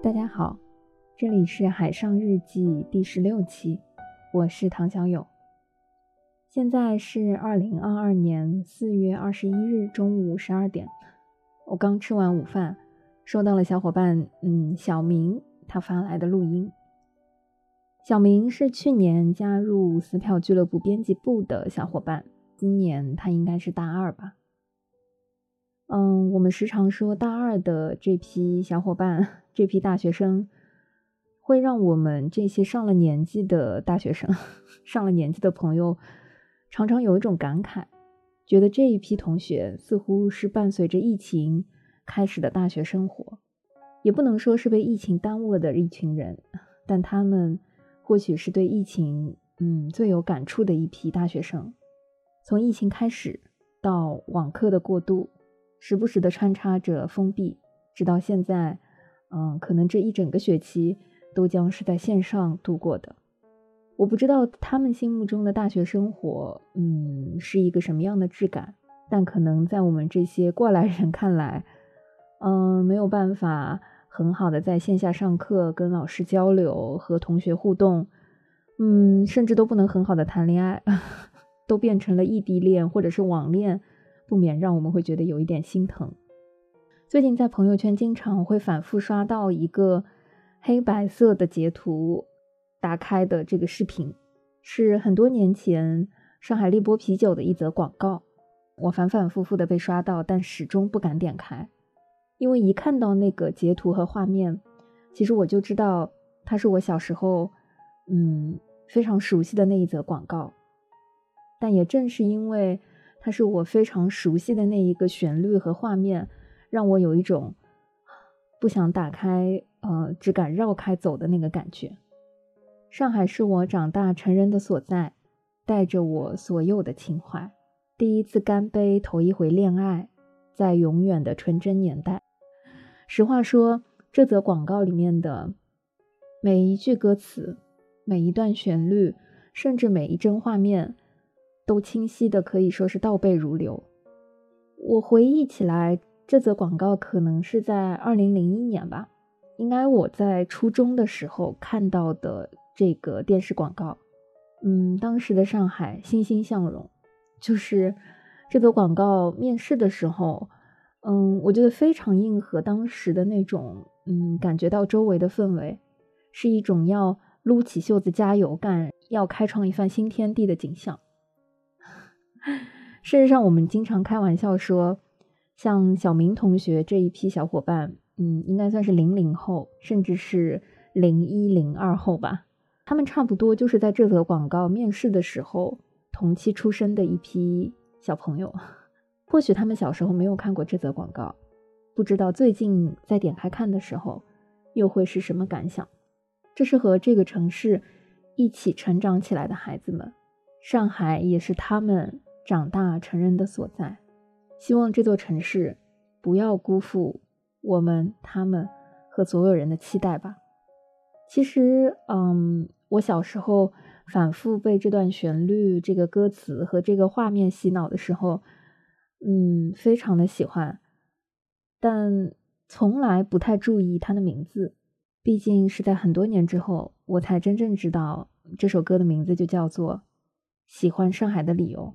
大家好，这里是《海上日记》第十六期，我是唐小友。现在是二零二二年四月二十一日中午十二点，我刚吃完午饭，收到了小伙伴嗯小明他发来的录音。小明是去年加入撕票俱乐部编辑部的小伙伴，今年他应该是大二吧。嗯，我们时常说大二的这批小伙伴。这批大学生会让我们这些上了年纪的大学生、上了年纪的朋友，常常有一种感慨，觉得这一批同学似乎是伴随着疫情开始的大学生活，也不能说是被疫情耽误了的一群人，但他们或许是对疫情嗯最有感触的一批大学生。从疫情开始到网课的过渡，时不时的穿插着封闭，直到现在。嗯，可能这一整个学期都将是在线上度过的。我不知道他们心目中的大学生活，嗯，是一个什么样的质感。但可能在我们这些过来人看来，嗯，没有办法很好的在线下上课、跟老师交流、和同学互动，嗯，甚至都不能很好的谈恋爱，都变成了异地恋或者是网恋，不免让我们会觉得有一点心疼。最近在朋友圈经常会反复刷到一个黑白色的截图，打开的这个视频是很多年前上海立波啤酒的一则广告。我反反复复的被刷到，但始终不敢点开，因为一看到那个截图和画面，其实我就知道它是我小时候嗯非常熟悉的那一则广告。但也正是因为它是我非常熟悉的那一个旋律和画面。让我有一种不想打开，呃，只敢绕开走的那个感觉。上海是我长大成人的所在，带着我所有的情怀。第一次干杯，头一回恋爱，在永远的纯真年代。实话说，这则广告里面的每一句歌词、每一段旋律，甚至每一帧画面，都清晰的可以说是倒背如流。我回忆起来。这则广告可能是在二零零一年吧，应该我在初中的时候看到的这个电视广告。嗯，当时的上海欣欣向荣，就是这则广告面试的时候，嗯，我觉得非常应和当时的那种，嗯，感觉到周围的氛围是一种要撸起袖子加油干，要开创一番新天地的景象。事实上，我们经常开玩笑说。像小明同学这一批小伙伴，嗯，应该算是零零后，甚至是零一零二后吧。他们差不多就是在这则广告面试的时候同期出生的一批小朋友。或许他们小时候没有看过这则广告，不知道最近在点开看的时候又会是什么感想。这是和这个城市一起成长起来的孩子们，上海也是他们长大成人的所在。希望这座城市不要辜负我们、他们和所有人的期待吧。其实，嗯，我小时候反复被这段旋律、这个歌词和这个画面洗脑的时候，嗯，非常的喜欢，但从来不太注意它的名字。毕竟是在很多年之后，我才真正知道这首歌的名字就叫做《喜欢上海的理由》。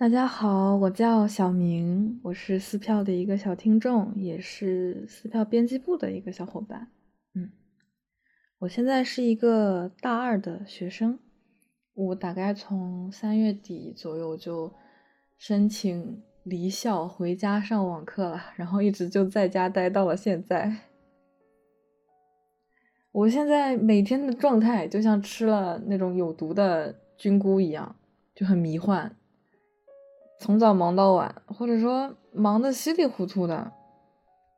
大家好，我叫小明，我是撕票的一个小听众，也是撕票编辑部的一个小伙伴。嗯，我现在是一个大二的学生，我大概从三月底左右就申请离校回家上网课了，然后一直就在家待到了现在。我现在每天的状态就像吃了那种有毒的菌菇一样，就很迷幻。从早忙到晚，或者说忙得稀里糊涂的，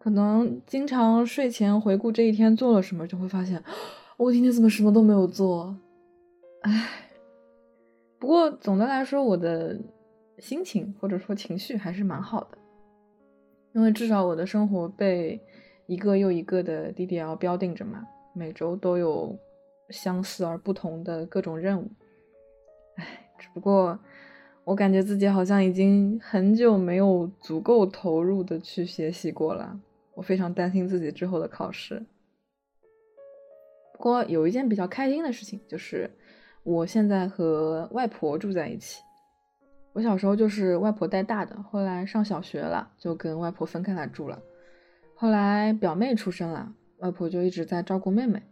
可能经常睡前回顾这一天做了什么，就会发现，我今天怎么什么都没有做？唉，不过总的来说，我的心情或者说情绪还是蛮好的，因为至少我的生活被一个又一个的 DDL 标定着嘛，每周都有相似而不同的各种任务。唉，只不过我感觉自己好像已经很久没有足够投入的去学习过了，我非常担心自己之后的考试。不过有一件比较开心的事情，就是我现在和外婆住在一起。我小时候就是外婆带大的，后来上小学了就跟外婆分开来住了。后来表妹出生了，外婆就一直在照顾妹妹。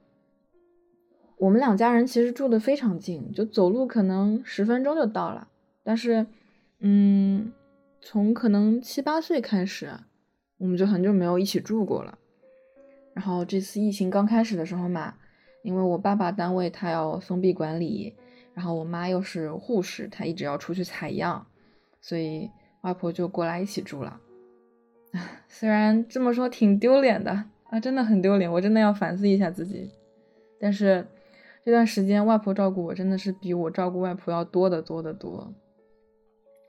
我们两家人其实住的非常近，就走路可能十分钟就到了。但是，嗯，从可能七八岁开始，我们就很久没有一起住过了。然后这次疫情刚开始的时候嘛。因为我爸爸单位他要封闭管理，然后我妈又是护士，她一直要出去采样，所以外婆就过来一起住了。虽然这么说挺丢脸的啊，真的很丢脸，我真的要反思一下自己。但是这段时间外婆照顾我真的是比我照顾外婆要多得多得多。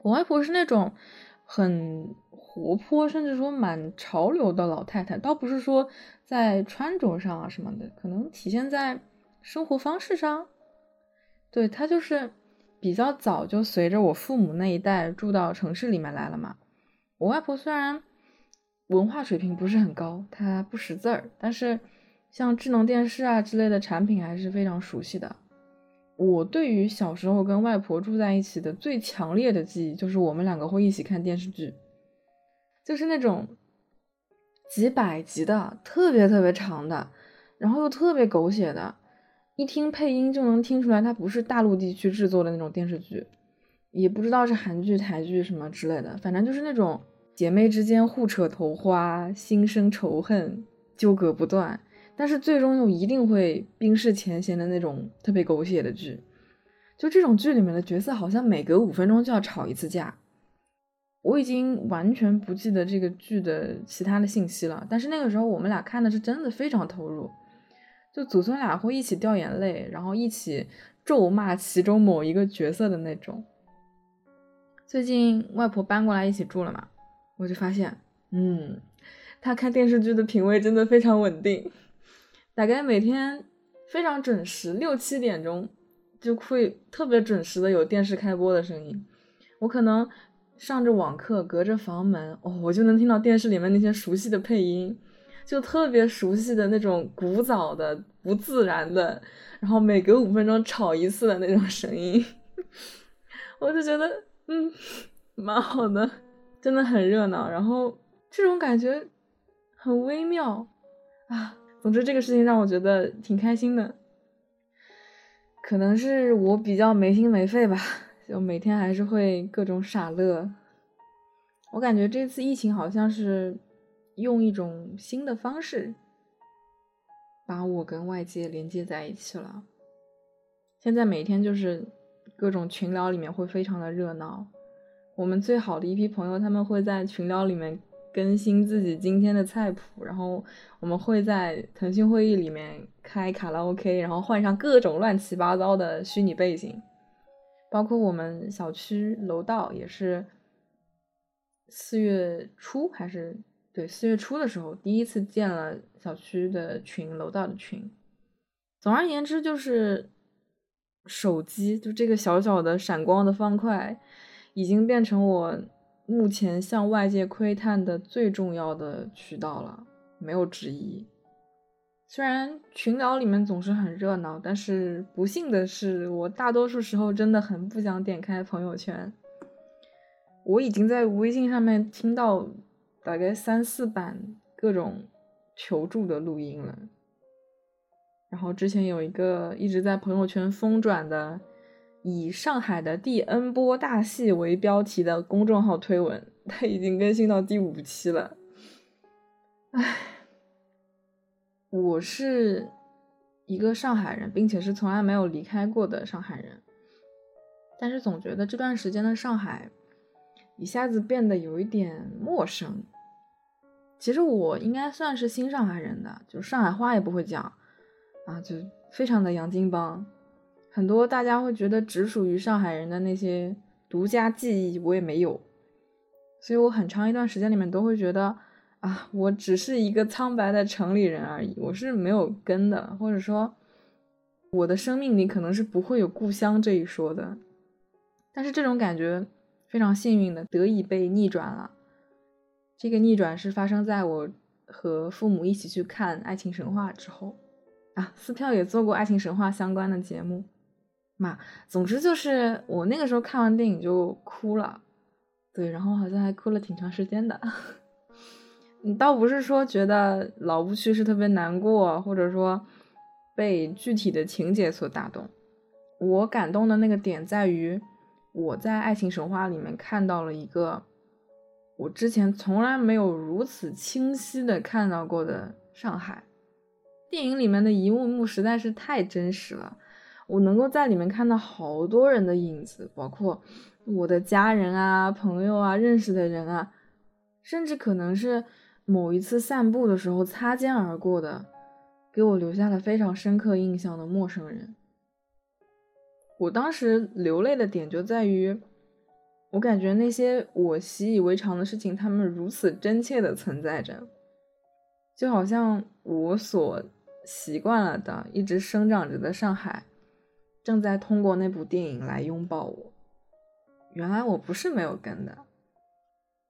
我外婆是那种很活泼，甚至说蛮潮流的老太太，倒不是说。在穿着上啊什么的，可能体现在生活方式上。对他就是比较早就随着我父母那一代住到城市里面来了嘛。我外婆虽然文化水平不是很高，她不识字儿，但是像智能电视啊之类的产品还是非常熟悉的。我对于小时候跟外婆住在一起的最强烈的记忆，就是我们两个会一起看电视剧，就是那种。几百集的，特别特别长的，然后又特别狗血的，一听配音就能听出来，它不是大陆地区制作的那种电视剧，也不知道是韩剧、台剧什么之类的，反正就是那种姐妹之间互扯头花，心生仇恨，纠葛不断，但是最终又一定会冰释前嫌的那种特别狗血的剧。就这种剧里面的角色，好像每隔五分钟就要吵一次架。我已经完全不记得这个剧的其他的信息了，但是那个时候我们俩看的是真的非常投入，就祖孙俩会一起掉眼泪，然后一起咒骂其中某一个角色的那种。最近外婆搬过来一起住了嘛，我就发现，嗯，她看电视剧的品味真的非常稳定，大概每天非常准时，六七点钟就会特别准时的有电视开播的声音，我可能。上着网课，隔着房门，哦，我就能听到电视里面那些熟悉的配音，就特别熟悉的那种古早的、不自然的，然后每隔五分钟吵一次的那种声音，我就觉得，嗯，蛮好的，真的很热闹，然后这种感觉很微妙啊。总之，这个事情让我觉得挺开心的，可能是我比较没心没肺吧。就每天还是会各种傻乐，我感觉这次疫情好像是用一种新的方式把我跟外界连接在一起了。现在每天就是各种群聊里面会非常的热闹，我们最好的一批朋友他们会在群聊里面更新自己今天的菜谱，然后我们会在腾讯会议里面开卡拉 OK，然后换上各种乱七八糟的虚拟背景。包括我们小区楼道也是四月初还是对四月初的时候，第一次建了小区的群，楼道的群。总而言之，就是手机就这个小小的闪光的方块，已经变成我目前向外界窥探的最重要的渠道了，没有之一。虽然群聊里面总是很热闹，但是不幸的是，我大多数时候真的很不想点开朋友圈。我已经在微信上面听到大概三四版各种求助的录音了。然后之前有一个一直在朋友圈疯转的以上海的第 N 波大戏为标题的公众号推文，它已经更新到第五期了。唉。我是一个上海人，并且是从来没有离开过的上海人，但是总觉得这段时间的上海一下子变得有一点陌生。其实我应该算是新上海人的，就上海话也不会讲啊，就非常的洋泾浜，很多大家会觉得只属于上海人的那些独家记忆，我也没有，所以我很长一段时间里面都会觉得啊，我只是一个苍白的城里人而已，我是没有根的，或者说我的生命里可能是不会有故乡这一说的。但是这种感觉非常幸运的得以被逆转了，这个逆转是发生在我。和父母一起去看《爱情神话》之后，啊，撕票也做过《爱情神话》相关的节目，嘛，总之就是我那个时候看完电影就哭了，对，然后好像还哭了挺长时间的。你 倒不是说觉得老不去是特别难过，或者说被具体的情节所打动，我感动的那个点在于我在《爱情神话》里面看到了一个。我之前从来没有如此清晰的看到过的上海，电影里面的一幕幕实在是太真实了。我能够在里面看到好多人的影子，包括我的家人啊、朋友啊、认识的人啊，甚至可能是某一次散步的时候擦肩而过的，给我留下了非常深刻印象的陌生人。我当时流泪的点就在于。我感觉那些我习以为常的事情，他们如此真切的存在着，就好像我所习惯了的、一直生长着的上海，正在通过那部电影来拥抱我。原来我不是没有跟的，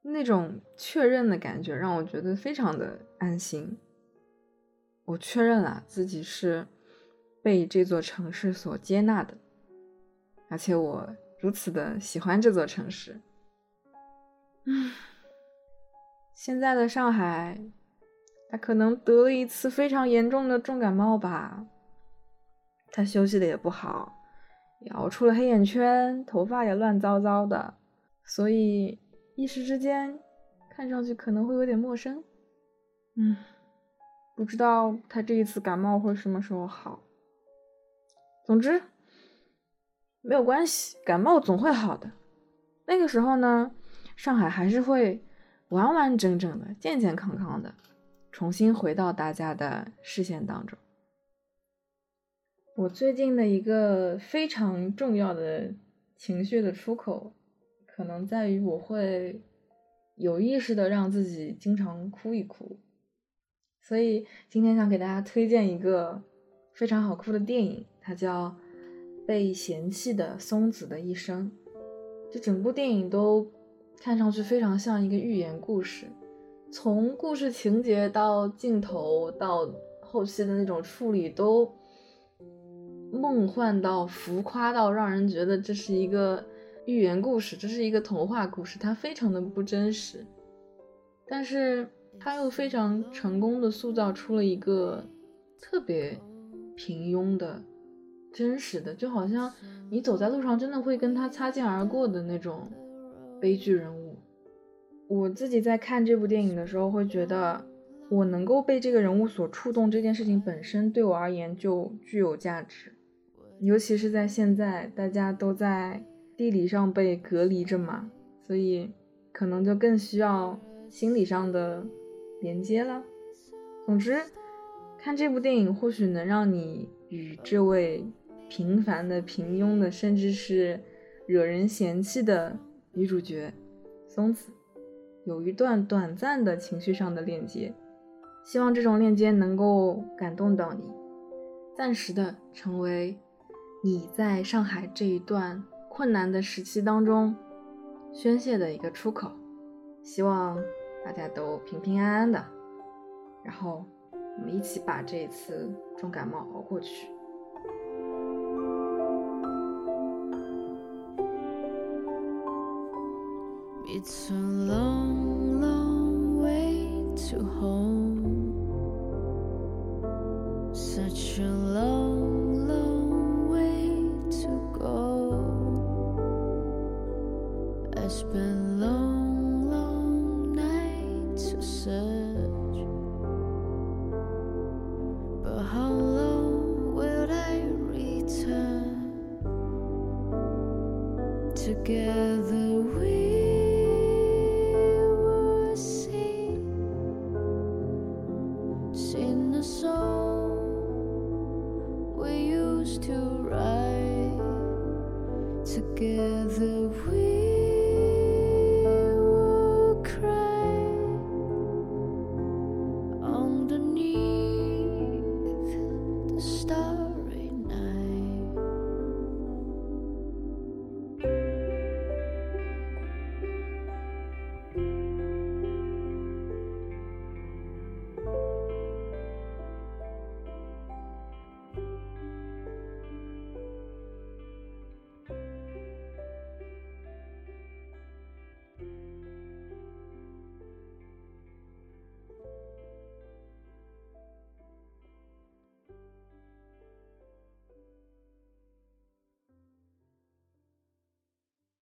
那种确认的感觉让我觉得非常的安心。我确认了自己是被这座城市所接纳的，而且我。如此的喜欢这座城市，嗯，现在的上海，他可能得了一次非常严重的重感冒吧，他休息的也不好，也熬出了黑眼圈，头发也乱糟糟的，所以一时之间看上去可能会有点陌生，嗯，不知道他这一次感冒会什么时候好，总之。没有关系，感冒总会好的。那个时候呢，上海还是会完完整整的、健健康康的，重新回到大家的视线当中。我最近的一个非常重要的情绪的出口，可能在于我会有意识的让自己经常哭一哭。所以今天想给大家推荐一个非常好哭的电影，它叫。被嫌弃的松子的一生，这整部电影都看上去非常像一个寓言故事，从故事情节到镜头到后期的那种处理，都梦幻到浮夸到让人觉得这是一个寓言故事，这是一个童话故事，它非常的不真实，但是它又非常成功的塑造出了一个特别平庸的。真实的，就好像你走在路上，真的会跟他擦肩而过的那种悲剧人物。我自己在看这部电影的时候，会觉得我能够被这个人物所触动，这件事情本身对我而言就具有价值。尤其是在现在，大家都在地理上被隔离着嘛，所以可能就更需要心理上的连接了。总之，看这部电影或许能让你与这位。平凡的、平庸的，甚至是惹人嫌弃的女主角松子，有一段短暂的情绪上的链接。希望这种链接能够感动到你，暂时的成为你在上海这一段困难的时期当中宣泄的一个出口。希望大家都平平安安的，然后我们一起把这一次重感冒熬过去。It's a long, long way to home. Such a long, been